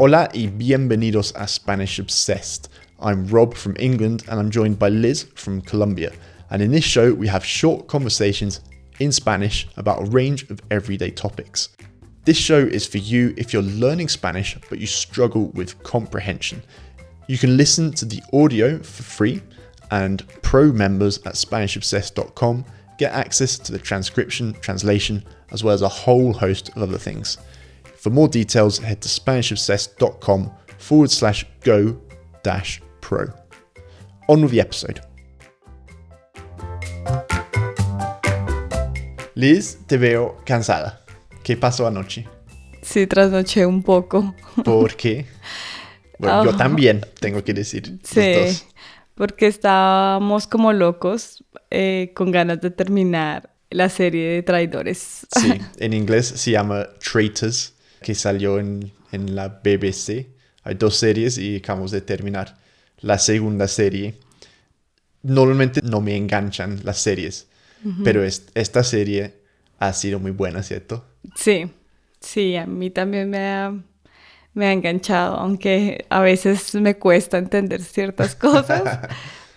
Hola y bienvenidos a Spanish Obsessed. I'm Rob from England and I'm joined by Liz from Colombia. And in this show, we have short conversations in Spanish about a range of everyday topics. This show is for you if you're learning Spanish but you struggle with comprehension. You can listen to the audio for free, and pro members at SpanishObsessed.com get access to the transcription, translation, as well as a whole host of other things. For more details, head to SpanishObsessed.com forward slash go dash pro. On with the episode. Liz, te veo cansada. ¿Qué pasó anoche? Sí, trasnoché un poco. ¿Por qué? Bueno, yo Ah. también, tengo que decir. los Sí, dos. porque estábamos como locos eh, con ganas de terminar la serie de traidores. Sí, en inglés se llama Traitors, que salió en, en la BBC. Hay dos series y acabamos de terminar la segunda serie. Normalmente no me enganchan las series, pero es- esta serie ha sido muy buena, ¿cierto? Sí, sí, a mí también me ha, me ha enganchado, aunque a veces me cuesta entender ciertas cosas,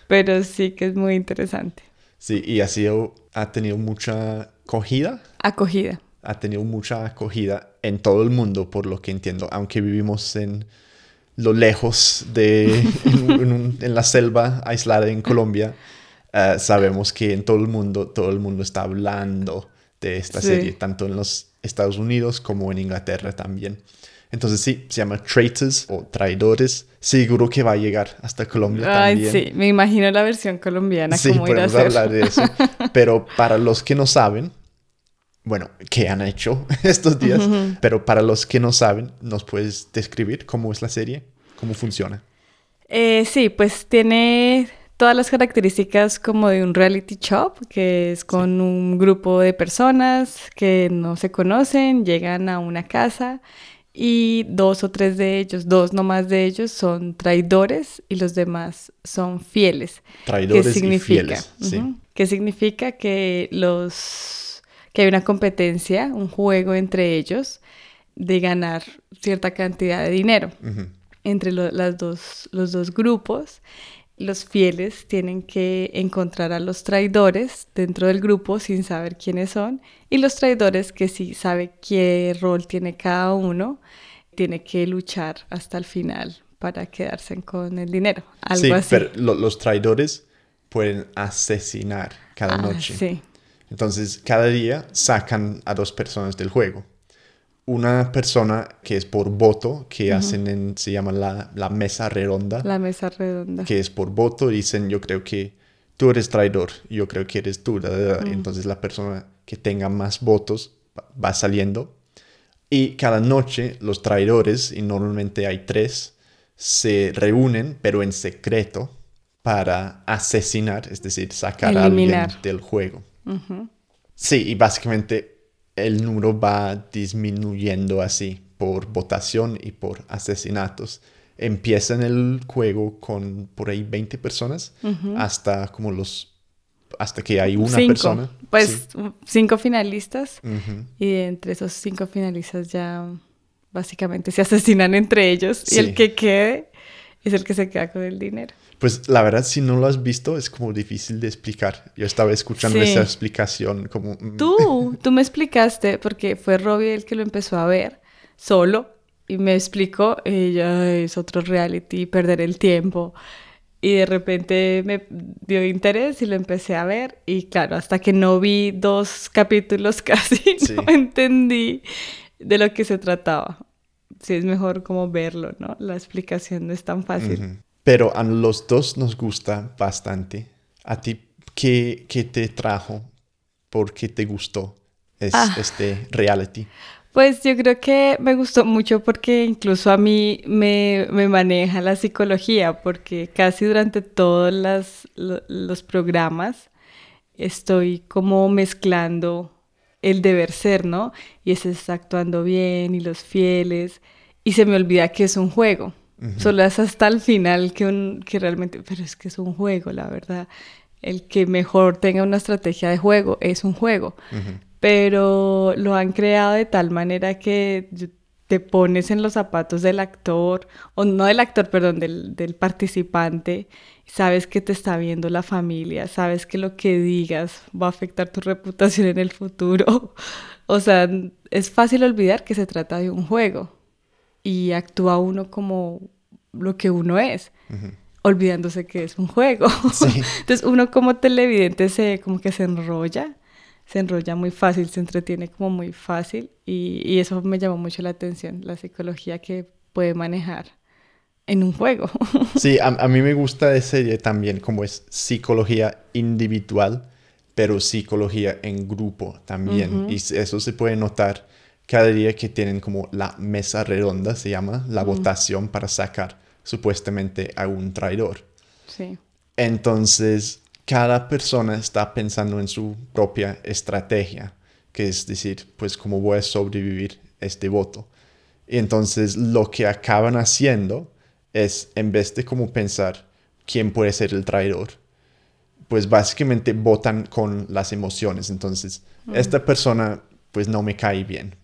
pero sí que es muy interesante. Sí, y ha sido, ha tenido mucha acogida, Acogida. Ha tenido mucha acogida en todo el mundo, por lo que entiendo, aunque vivimos en lo lejos de, en, en un- en la selva aislada en Colombia, eh, sabemos que en todo el mundo, todo el mundo está hablando de esta Sí. serie, tanto en los Estados Unidos como en Inglaterra también. Entonces sí, se llama Traitors o Traidores. Seguro que va a llegar hasta Colombia Ay, también. sí, me imagino la versión colombiana, Sí, cómo ir a podemos hablar de eso. Pero para los que no saben, bueno, ¿qué han hecho estos días? Pero para los que no saben, ¿nos puedes describir cómo es la serie? ¿Cómo funciona? Eh, sí, pues tiene todas las características como de un reality show, que es con un grupo de personas que no se conocen, llegan a una casa y dos o tres de ellos, dos nomás de ellos son traidores y los demás son fieles. Traidores ¿Qué y significa? fieles. Sí. Ujú. ¿Qué significa? Que los que hay una competencia, un juego entre ellos de ganar cierta cantidad de dinero entre lo- las dos, los dos grupos. Los fieles tienen que encontrar a los traidores dentro del grupo sin saber quiénes son y los traidores que sí sabe qué rol tiene cada uno, tiene que luchar hasta el final para quedarse con el dinero. Algo sí, así. pero lo- los traidores pueden asesinar cada Ah, noche. Sí. Entonces, cada día sacan a dos personas del juego. Una persona que es por voto, que hacen en, se llama la, la mesa redonda. La mesa redonda. que es por voto, dicen yo creo que tú eres traidor, yo creo que eres tú, da, da, da. entonces la persona que tenga más votos va- saliendo y cada noche los traidores, y normalmente hay tres, se reúnen pero en secreto para asesinar, es decir, sacar a alguien del juego. Sí, y básicamente el número va disminuyendo así por votación y por asesinatos. Empieza en el juego con por ahí 20 personas hasta como los hasta que hay una cinco. persona. Pues cinco finalistas y entre esos cinco finalistas ya básicamente se asesinan entre ellos y el que quede es el que se queda con el dinero. Pues la verdad, si no lo has visto, es como difícil de explicar. Yo estaba escuchando Sí. esa explicación como... mm, Tú, tú me explicaste, porque fue Robbie el que lo empezó a ver solo y me explicó, "Ay, es otro reality, perder el tiempo. Y de repente me dio interés y lo empecé a ver. Y claro, hasta que no vi dos capítulos casi, Sí. no entendí de lo que se trataba. Sí, es mejor como verlo, ¿no? La explicación no es tan fácil. Ujú. Pero a los dos nos gusta bastante. ¿A ti qué, qué te trajo? ¿Por qué te gustó es- Ah. este reality? Pues yo creo que me gustó mucho porque incluso a mí me, me maneja la psicología, porque casi durante todos las- los programas estoy como mezclando el deber ser, ¿no? Y ese está actuando bien y los fieles, y se me olvida que es un juego. Solo es hasta el final que, un, que realmente, pero es que es un juego, la verdad. El que mejor tenga una estrategia de juego es un juego pero lo han creado de tal manera que te pones en los zapatos del actor, o no del actor, perdón, del, del participante, sabes que te está viendo la familia, sabes que lo que digas va a afectar tu reputación en el futuro. O sea, es fácil olvidar que se trata de un juego y actúa uno como lo que uno es, olvidándose que es un juego. Entonces uno como televidente se como que se enrolla, se enrolla muy fácil, se entretiene como muy fácil y, y eso me llamó mucho la atención, la psicología que puede manejar en un juego. Sí, a, a, mí me gusta serie también como es psicología individual, pero psicología en grupo también. Y eso se puede notar cada día que tienen como la mesa redonda, se llama, la votación para sacar supuestamente a un traidor. Sí. Entonces, cada persona está pensando en su propia estrategia, que es decir, pues cómo voy a sobrevivir este voto. Y entonces lo que acaban haciendo es, en vez de como pensar quién puede ser el traidor, pues básicamente votan con las emociones. Entonces, esta persona pues no me cae bien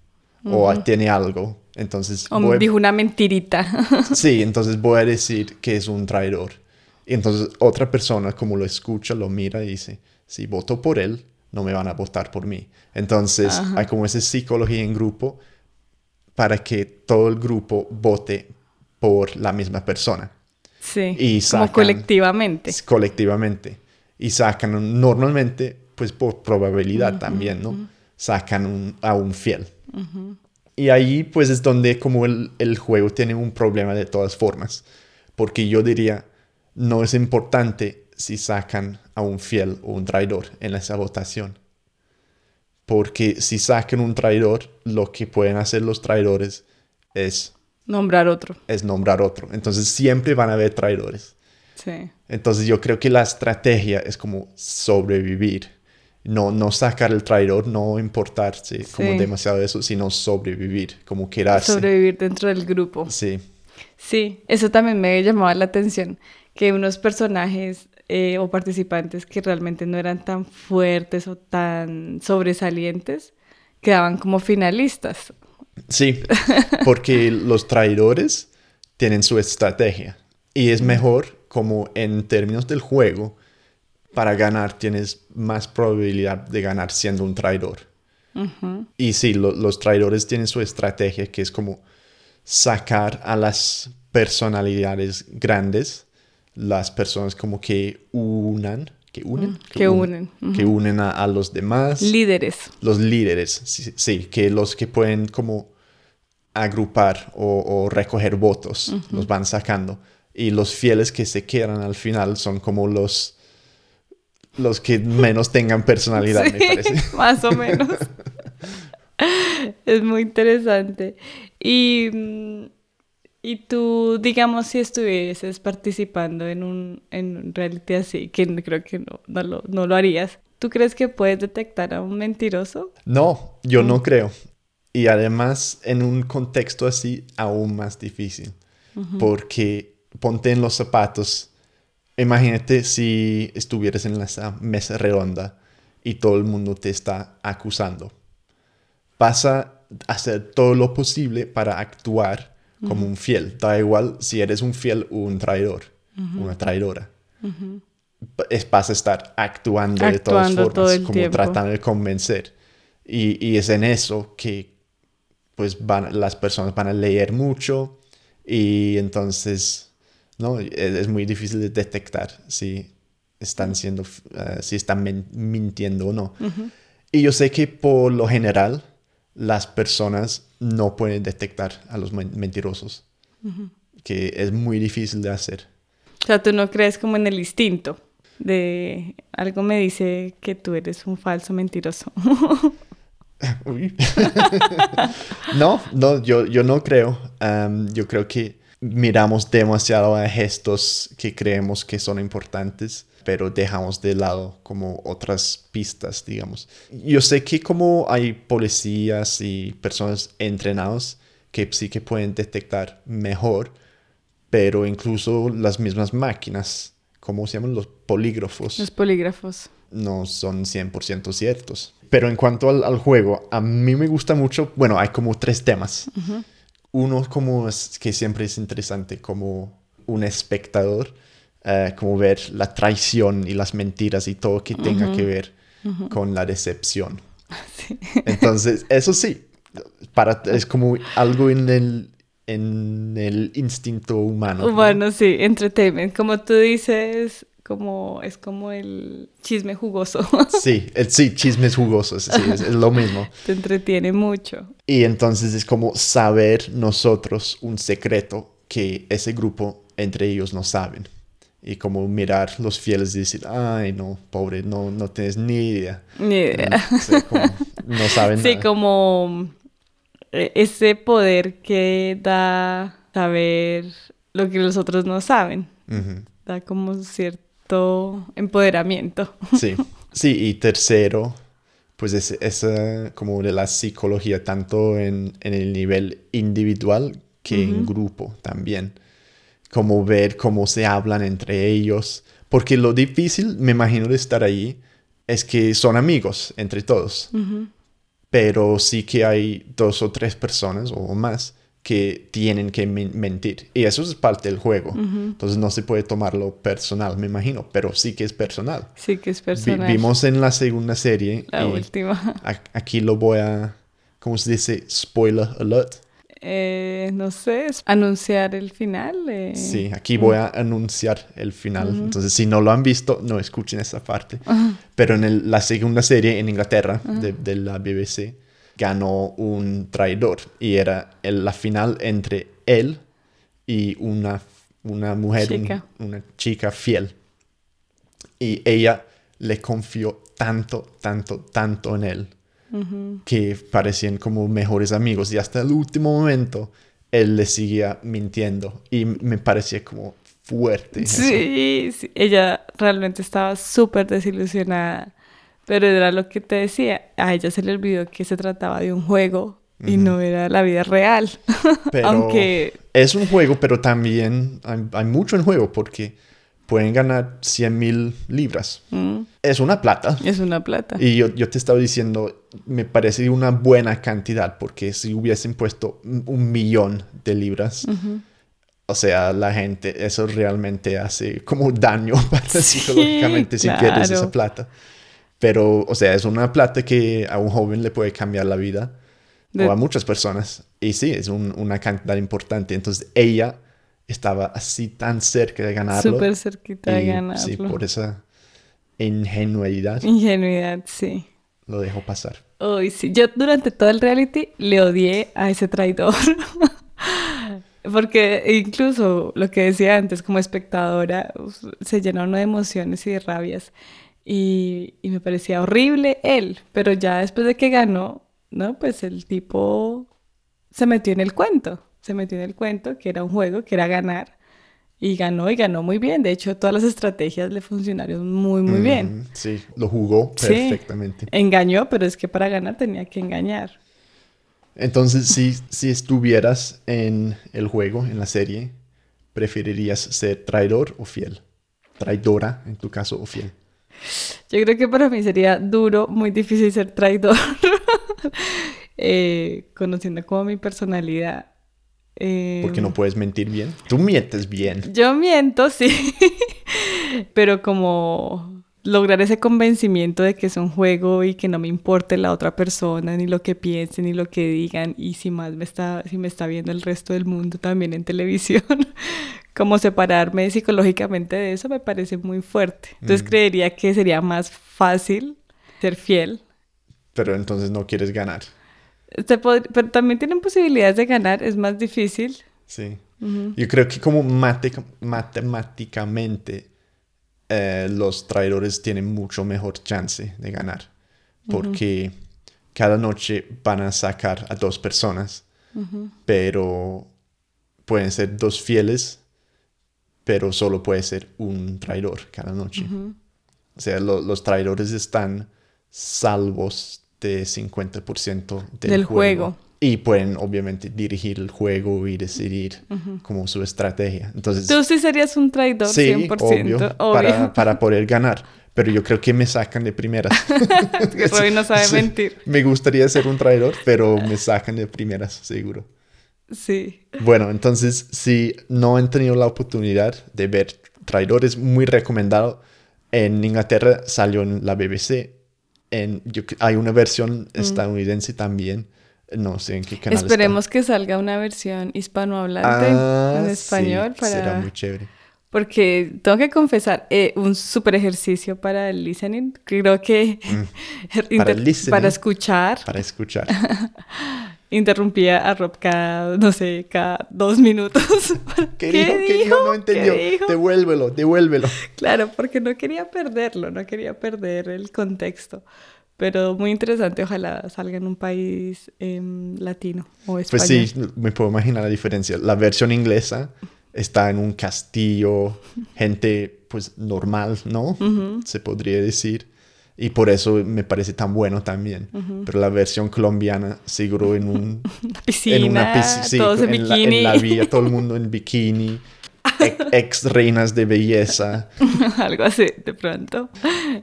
o tiene algo. Entonces, o dijo una mentirita. sí, entonces voy a decir que es un traidor. Y entonces otra persona como lo escucha, lo mira y dice, si voto por él, no me van a votar por mí. Entonces hay como esa psicología en grupo para que todo el grupo vote por la misma persona. Sí, y como colectivamente. Colectivamente. Y sacan normalmente, pues por probabilidad también, ¿no? Sacan a un fiel. Y ahí pues es donde como el, el, juego tiene un problema de todas formas. Porque yo diría, no es importante si sacan a un fiel o un traidor en esa votación. Porque si sacan un traidor, lo que pueden hacer los traidores es Nombrar otro. Es nombrar otro. Entonces siempre van a haber traidores. Sí. Entonces yo creo que la estrategia es como sobrevivir. No, no sacar el traidor, no importarse como demasiado eso, sino sobrevivir, como quedarse. Sobrevivir dentro del grupo. Sí. Sí, eso también me llamaba la atención, que unos personajes eh, o participantes que realmente no eran tan fuertes o tan sobresalientes quedaban como finalistas. Sí, porque los traidores tienen su estrategia y es mejor como en términos del juego, para ganar tienes más probabilidad de ganar siendo un traidor. Y sí, los traidores tienen su estrategia que es como sacar a las personalidades grandes, las personas como que unan, que unen, que, unen, que unen a, los demás. Líderes. Los líderes, sí, que los que pueden como agrupar o, recoger votos, los van sacando. Y los fieles que se quedan al final son como los, los que menos tengan personalidad, me parece. Más o menos. es muy interesante. Y, mm, y tú, digamos, si estuvieses participando en un, en reality así, que creo que no, no, lo, no lo harías, ¿tú crees que puedes detectar a un mentiroso? No, yo no mm. creo. Y además, en un contexto así, aún más difícil. Porque ponte en los zapatos. Imagínate si estuvieras en esa mesa redonda y todo el mundo te está acusando. Vas a hacer todo lo posible para actuar como un fiel. Da igual si eres un fiel o un traidor, una traidora. vas a estar actuando, de todas formas, como tratando de convencer. Y, y, es en eso que pues van, las personas van a leer mucho y entonces, ¿no? Es, muy difícil de detectar si están siendo, eh, si están mintiendo o no. Y yo sé que por lo general las personas no pueden detectar a los mentirosos, que es muy difícil de hacer. O sea, tú no crees como en el instinto de algo me dice que tú eres un falso mentiroso. no, no, yo, yo no creo. yo creo que miramos demasiado a gestos que creemos que son importantes, pero dejamos de lado como otras pistas, digamos. Yo sé que como hay policías y personas entrenados que sí que pueden detectar mejor, pero incluso las mismas máquinas, ¿cómo se llaman? Los polígrafos. Los polígrafos. No son 100% ciertos. Pero en cuanto al, juego, a mí me gusta mucho, bueno, hay como tres temas. Uno como es, que siempre es interesante como un espectador, eh, como ver la traición y las mentiras y todo que tenga que ver con la decepción. Sí. Entonces, eso sí, para, es como algo en el, en el instinto humano. ¿no? Bueno, sí, entertainment. Como tú dices, como es como el chisme jugoso. Sí, el, sí, chismes jugosos, sí, es, es lo mismo. Te entretiene mucho. Y entonces es como saber nosotros un secreto que ese grupo entre ellos no saben. Y como mirar los fieles y decir, ay, no, pobre, no, no tienes ni idea. Ni idea. O sea, como no saben Sí, nada. como eh, ese poder que da saber lo que los otros no saben. Ujú. Da como cierto empoderamiento. Sí, sí, y tercero, pues es esa como de la psicología, tanto en, en el nivel individual que en grupo también. Como ver cómo se hablan entre ellos. Porque lo difícil, me imagino, de estar ahí es que son amigos entre todos. Pero sí que hay dos o tres personas o más que tienen que men- mentir. Y eso es parte del juego. Entonces no se puede tomarlo personal, me imagino. Pero sí que es personal. Sí que es Vi- personal. vimos en la segunda serie. la última. aquí lo voy a. ¿Cómo se dice? Spoiler alert. Eh, no sé, anunciar el final. eh. Sí, aquí voy a anunciar el final. Entonces, si no lo han visto, no escuchen esa parte. Pero en el- la segunda serie en Inglaterra de, de la BBC ganó un traidor y era el- la final entre él y una, una mujer, un- Chica. una chica fiel. Y ella le confió tanto, tanto, tanto en él que parecían como mejores amigos y hasta el último momento él le seguía mintiendo y me parecía como fuerte. Sí, sí, ella realmente estaba súper desilusionada, pero era lo que te decía, a ella se le olvidó que se trataba de un juego y no era la vida real, Pero aunque es un juego, pero también hay, hay mucho en juego porque pueden ganar 100 mil libras. mm, Es una plata. es una plata. Y yo, yo te estaba diciendo, me parece una buena cantidad porque si hubiesen puesto un millón de libras, o sea, la gente, eso realmente hace como daño para Sí, psicológicamente si quieres claro. esa plata. Pero, o sea, es una plata que a un joven le puede cambiar la vida De- o a muchas personas. Y sí, es un- una cantidad importante. Entonces, ella estaba así tan cerca de ganarlo. Súper cerquita de ganarlo. Sí, por esa ingenuidad Ingenuidad, sí. lo dejó pasar. Uy, sí. Yo durante todo el reality le odié a ese traidor. Porque incluso lo que decía antes, como espectadora, se llena uno de emociones y de rabias. Y, y me parecía horrible él. Pero ya después de que ganó, ¿no? Pues el tipo se metió en el cuento. Se metió en el cuento, que era un juego, que era ganar. Y ganó y ganó muy bien. De hecho, todas las estrategias le funcionaron muy, muy bien. Sí, lo jugó Sí. perfectamente. Engañó, pero es que para ganar tenía que engañar. Entonces, si, si estuvieras en el juego, en la serie, ¿preferirías ser traidor o fiel? Traidora, en tu caso, o fiel. Yo creo que para mí sería duro, muy difícil ser traidor, Eh, conociendo como mi personalidad. Eh, Porque no puedes mentir bien. Tú mientes bien. Yo miento, sí, pero como lograr ese convencimiento de que es un juego y que no me importe la otra persona, ni lo que piensen, ni lo que digan, y si más me está, si me está viendo el resto del mundo también en televisión, como separarme psicológicamente de eso me parece muy fuerte. Entonces creería que sería más fácil ser fiel. Pero entonces no quieres ganar. Pero también tienen posibilidades de ganar, es más difícil. Sí. Yo creo que como mate- matemáticamente eh, los traidores tienen mucho mejor chance de ganar. Porque cada noche van a sacar a dos personas, pero pueden ser dos fieles, pero solo puede ser un traidor cada noche. O sea, lo- los traidores están salvos de 50% del, Del juego. juego. Y pueden obviamente dirigir el juego y decidir como su estrategia. Entonces, Tú sí serías un traidor, sí, 100%. obvio, obvio. Para, para poder ganar. Pero yo creo que me sacan de primeras. que Robin no sabe Sí, mentir. Me gustaría ser un traidor, pero me sacan de primeras, seguro. Sí. Bueno, entonces, si no han tenido la oportunidad de ver Traidores, muy recomendado. En Inglaterra salió en la BBC. En, yo hay una versión Mm. estadounidense también. No sé en qué canal está. Esperemos que salga una versión hispanohablante Ah, en sí, español Será para... muy chévere. Porque tengo que confesar, eh, un super ejercicio para el listening. Creo que inter- el listening. para escuchar, Para escuchar. interrumpía a Rob cada, no sé, cada dos minutos. ¿Qué, dijo? ¿Qué dijo? No entendió. ¿Qué dijo? Devuélvelo, devuélvelo. Claro, porque no quería perderlo, no quería perder el contexto. Pero muy interesante, ojalá salga en un país em, latino o español. Pues sí, me puedo imaginar la diferencia. La versión inglesa está en un castillo, gente pues normal, ¿no? Se podría decir. Y por eso me parece tan bueno también. Pero la versión colombiana seguro en un... Una piscina, en una piscina, sí, todos en, en, la, bikini. en la vía, todo el mundo en bikini, ex, ex reinas de belleza. algo así, de pronto.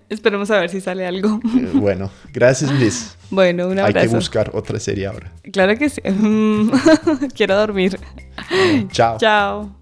Esperemos a ver si sale algo. Eh, Bueno, gracias Liz. Bueno, un Hay abrazo. que buscar otra serie ahora. Claro que sí. Quiero dormir. Chao. Chao.